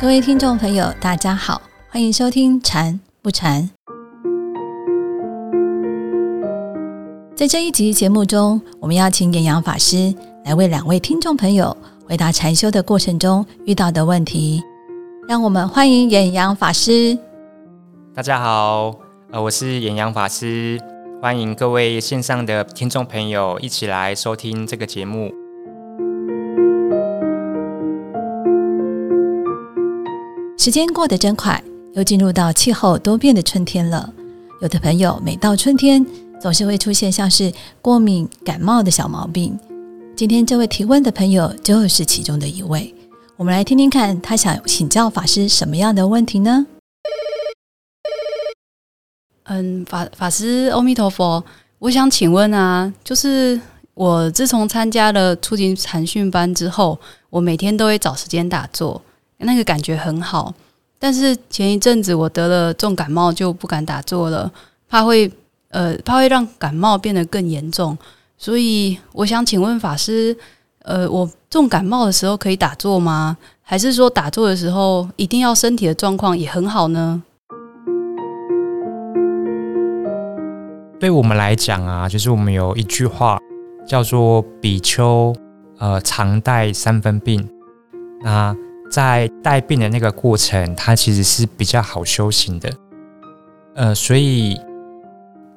各位听众朋友，大家好，欢迎收听《禅不禅》。在这一集节目中，我们邀请演阳法师来为两位听众朋友回答禅修的过程中遇到的问题。让我们欢迎演阳法师。大家好，呃，我是演阳法师，欢迎各位线上的听众朋友一起来收听这个节目。时间过得真快，又进入到气候多变的春天了。有的朋友每到春天，总是会出现像是过敏、感冒的小毛病。今天这位提问的朋友就是其中的一位。我们来听听看，他想请教法师什么样的问题呢？嗯，法法师，阿弥陀佛，我想请问啊，就是我自从参加了初级禅训班之后，我每天都会找时间打坐。那个感觉很好，但是前一阵子我得了重感冒，就不敢打坐了，怕会呃怕会让感冒变得更严重，所以我想请问法师，呃，我重感冒的时候可以打坐吗？还是说打坐的时候一定要身体的状况也很好呢？对我们来讲啊，就是我们有一句话叫做“比丘呃常带三分病”，那。在带病的那个过程，它其实是比较好修行的，呃，所以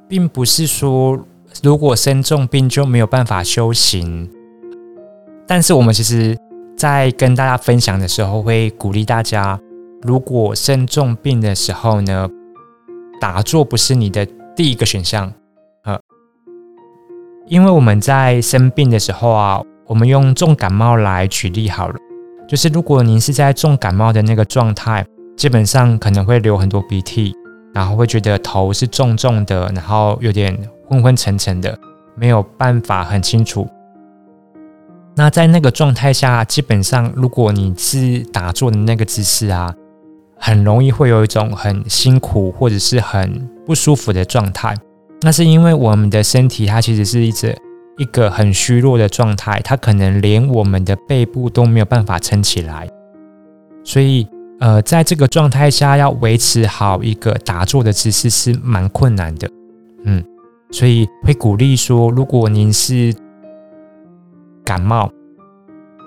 并不是说如果生重病就没有办法修行。但是我们其实，在跟大家分享的时候，会鼓励大家，如果生重病的时候呢，打坐不是你的第一个选项，呃，因为我们在生病的时候啊，我们用重感冒来举例好了。就是如果您是在重感冒的那个状态，基本上可能会流很多鼻涕，然后会觉得头是重重的，然后有点昏昏沉沉的，没有办法很清楚。那在那个状态下，基本上如果你是打坐的那个姿势啊，很容易会有一种很辛苦或者是很不舒服的状态。那是因为我们的身体它其实是一直。一个很虚弱的状态，他可能连我们的背部都没有办法撑起来，所以呃，在这个状态下要维持好一个打坐的姿势是蛮困难的，嗯，所以会鼓励说，如果您是感冒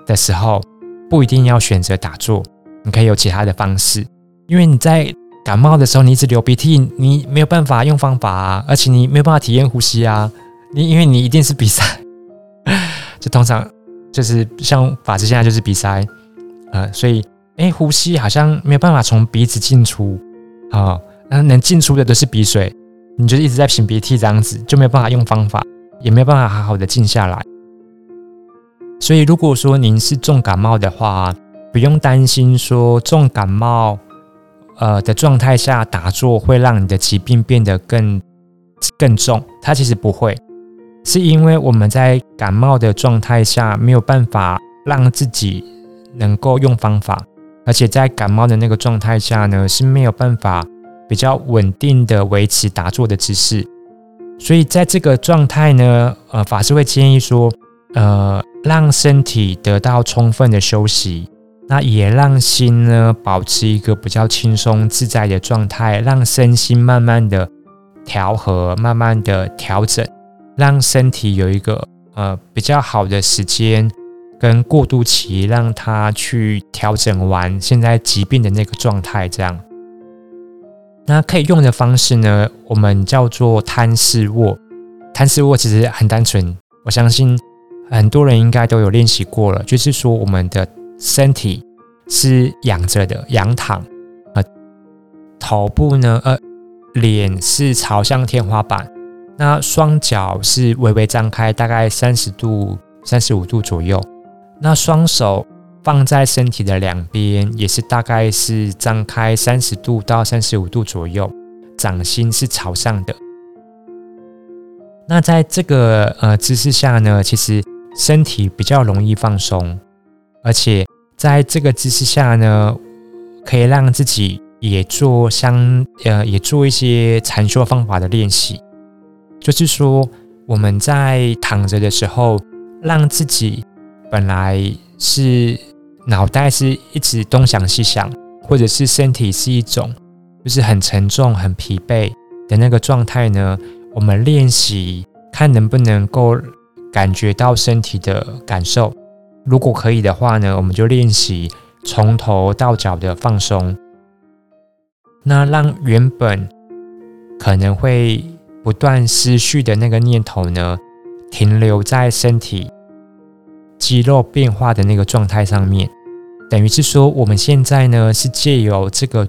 的时候，不一定要选择打坐，你可以有其他的方式，因为你在感冒的时候，你一直流鼻涕，你没有办法用方法啊，而且你没有办法体验呼吸啊。你因为你一定是鼻塞，就通常就是像法师现在就是鼻塞，呃，所以哎，呼吸好像没有办法从鼻子进出啊，那能进出的都是鼻水，你就一直在擤鼻涕这样子，就没有办法用方法，也没有办法好好的静下来。所以如果说您是重感冒的话，不用担心说重感冒呃的状态下打坐会让你的疾病变得更更重，它其实不会。是因为我们在感冒的状态下没有办法让自己能够用方法，而且在感冒的那个状态下呢是没有办法比较稳定的维持打坐的姿势，所以在这个状态呢，呃，法师会建议说，呃，让身体得到充分的休息，那也让心呢保持一个比较轻松自在的状态，让身心慢慢的调和，慢慢的调整。让身体有一个呃比较好的时间跟过渡期，让它去调整完现在疾病的那个状态。这样，那可以用的方式呢，我们叫做摊式卧。摊式卧其实很单纯，我相信很多人应该都有练习过了。就是说，我们的身体是仰着的，仰躺，呃，头部呢，呃，脸是朝向天花板。那双脚是微微张开，大概三十度、三十五度左右。那双手放在身体的两边，也是大概是张开三十度到三十五度左右。掌心是朝上的。那在这个呃姿势下呢，其实身体比较容易放松，而且在这个姿势下呢，可以让自己也做相呃也做一些禅修方法的练习。就是说，我们在躺着的时候，让自己本来是脑袋是一直东想西想，或者是身体是一种就是很沉重、很疲惫的那个状态呢，我们练习看能不能够感觉到身体的感受。如果可以的话呢，我们就练习从头到脚的放松，那让原本可能会不断思绪的那个念头呢，停留在身体肌肉变化的那个状态上面。等于是说，我们现在呢是借由这个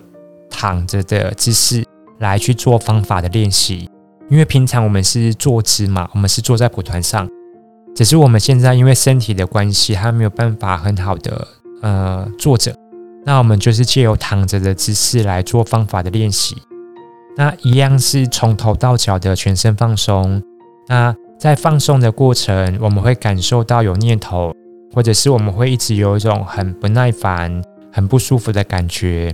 躺着的姿势来去做方法的练习，因为平常我们是坐姿嘛，我们是坐在蒲团上，只是我们现在因为身体的关系，还没有办法很好的呃坐着，那我们就是借由躺着的姿势来做方法的练习，那一样是从头到脚的全身放松，那在放松的过程，我们会感受到有念头。或者是我们会一直有一种很不耐烦、很不舒服的感觉。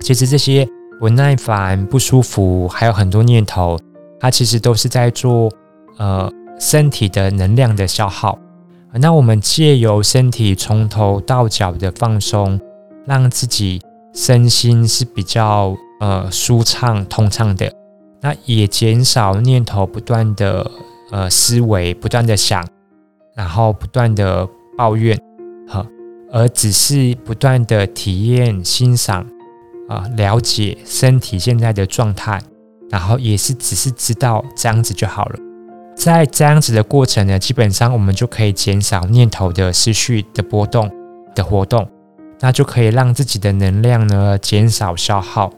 其实这些不耐烦、不舒服，还有很多念头，它其实都是在做呃身体的能量的消耗。那我们借由身体从头到脚的放松，让自己身心是比较呃舒畅、通畅的。那也减少念头不断的呃思维，不断的想。然后不断的抱怨，哈，而只是不断的体验、欣赏，啊，了解身体现在的状态，然后也是只是知道这样子就好了。在这样子的过程呢，基本上我们就可以减少念头的思绪的波动的活动，那就可以让自己的能量呢减少消耗。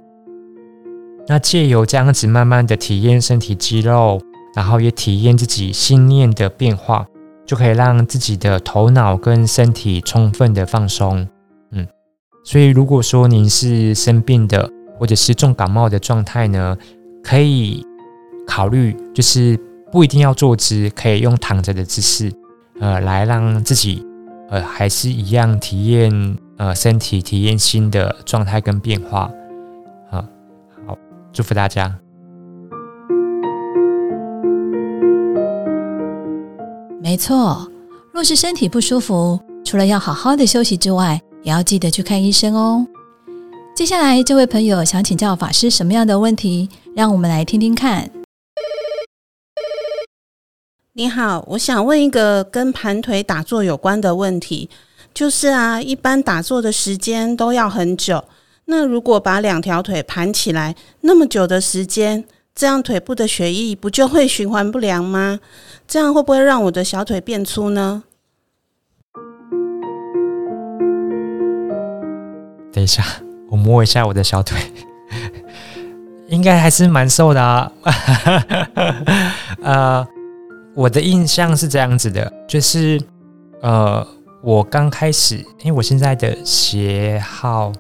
那借由这样子慢慢的体验身体肌肉，然后也体验自己心念的变化。就可以让自己的头脑跟身体充分的放松，嗯，所以如果说您是生病的或者是重感冒的状态呢，可以考虑就是不一定要坐姿，可以用躺着的姿势，呃，来让自己呃还是一样体验呃身体体验新的状态跟变化，祝福大家。没错，若是身体不舒服，除了要好好的休息之外，也要记得去看医生哦。接下来，这位朋友想请教法师什么样的问题？让我们来听听看。你好，我想问一个跟盘腿打坐有关的问题，就是啊，一般打坐的时间都要很久，那如果把两条腿盘起来那么久的时间？这样腿部的血液不就会循环不良吗？这样会不会让我的小腿变粗呢？等一下，我摸一下我的小腿，应该还是蛮瘦的啊。呃，我的印象是这样子的，就是呃，我刚开始，因为我现在的鞋号，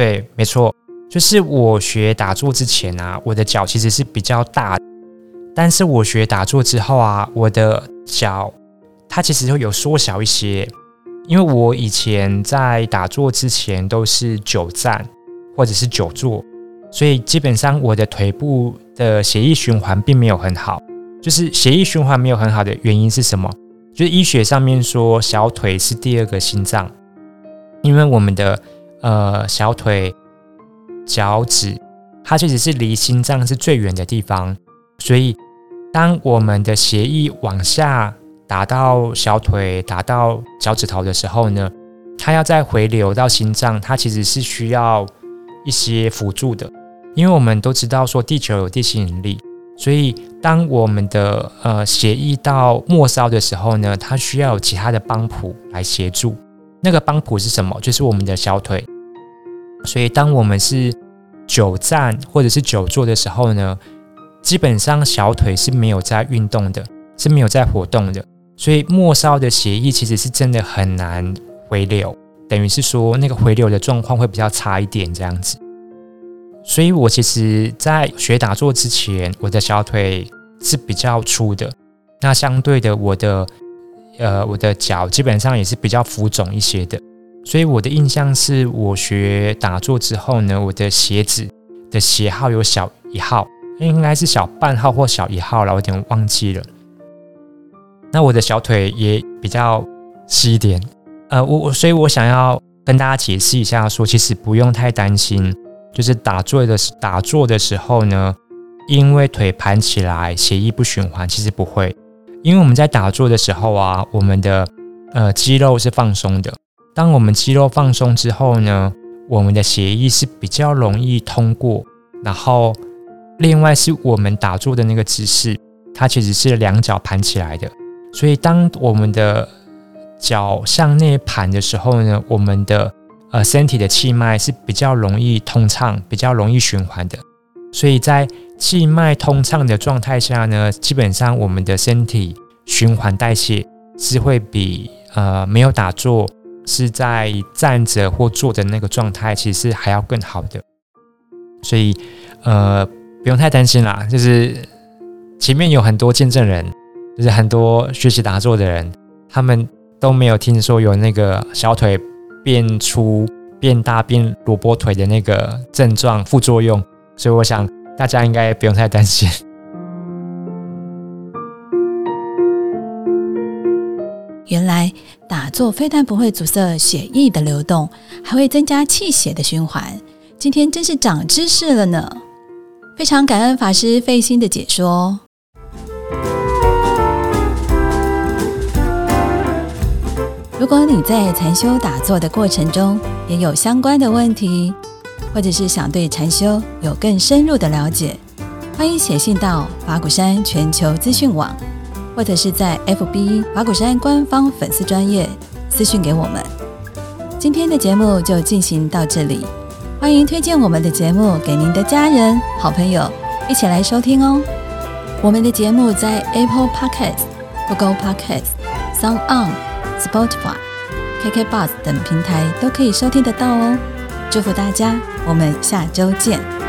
对，没错。就是我学打坐之前啊，我的脚其实是比较大，但是我学打坐之后啊，我的脚它其实会有缩小一些，因为我以前在打坐之前都是久站或者是久坐，所以基本上我的腿部的血液循环并没有很好。就是血液循环没有很好的原因是什么？就是医学上面说小腿是第二个心脏，因为我们的呃小腿。脚趾，它其实是离心脏是最远的地方，所以当我们的血液往下打到小腿、打到脚趾头的时候呢，它要再回流到心脏，它其实是需要一些辅助的。因为我们都知道说地球有地心引力，所以当我们的呃血液到末梢的时候呢，它需要有其他的帮浦来协助。那个帮浦是什么？就是我们的小腿。所以，当我们是久站或者是久坐的时候呢，基本上小腿是没有在运动的，是没有在活动的。所以末梢的血液其实是真的很难回流，等于是说那个回流的状况会比较差一点这样子。所以我其实，在学打坐之前，我的小腿是比较粗的，那相对的，我的呃，我的脚基本上也是比较浮肿一些的。所以我的印象是我学打坐之后呢，我的鞋子的鞋号有小一号，应该是小半号或小一号了，我有点忘记了。那我的小腿也比较细一点，呃，我我所以我想要跟大家解释一下说其实不用太担心，就是打坐的打坐的时候呢，因为腿盘起来，血液不循环，其实不会，因为我们在打坐的时候啊，我们的呃肌肉是放松的，当我们肌肉放松之后呢，我们的血液是比较容易通过，然后另外是我们打坐的那个姿势，它其实是两脚盘起来的。所以，当我们的脚向内盘的时候呢，我们的呃身体的气脉是比较容易通畅、比较容易循环的。所以在气脉通畅的状态下呢，基本上我们的身体循环代谢是会比呃没有打坐是在站着或坐的那个状态，其实还要更好的。所以呃不用太担心啦，就是前面有很多见证人。就是很多学习打坐的人，他们都没有听说有那个小腿变粗、变大、变萝卜腿的那个症状副作用，所以我想大家应该不用太担心。原来打坐非但不会阻塞血液的流动，还会增加气血的循环。今天真是长知识了呢！非常感恩法师费心的解说。如果你在禅修打坐的过程中也有相关的问题，或者是想对禅修有更深入的了解，欢迎写信到法鼓山全球资讯网，或者是在 FB 法鼓山官方粉丝专业私讯给我们。今天的节目就进行到这里，欢迎推荐我们的节目给您的家人、好朋友一起来收听哦。我们的节目在 Apple Podcast、Google Podcast、Sound On。Spotify、KK Bus 等平台都可以收听得到哦。祝福大家，我们下周见。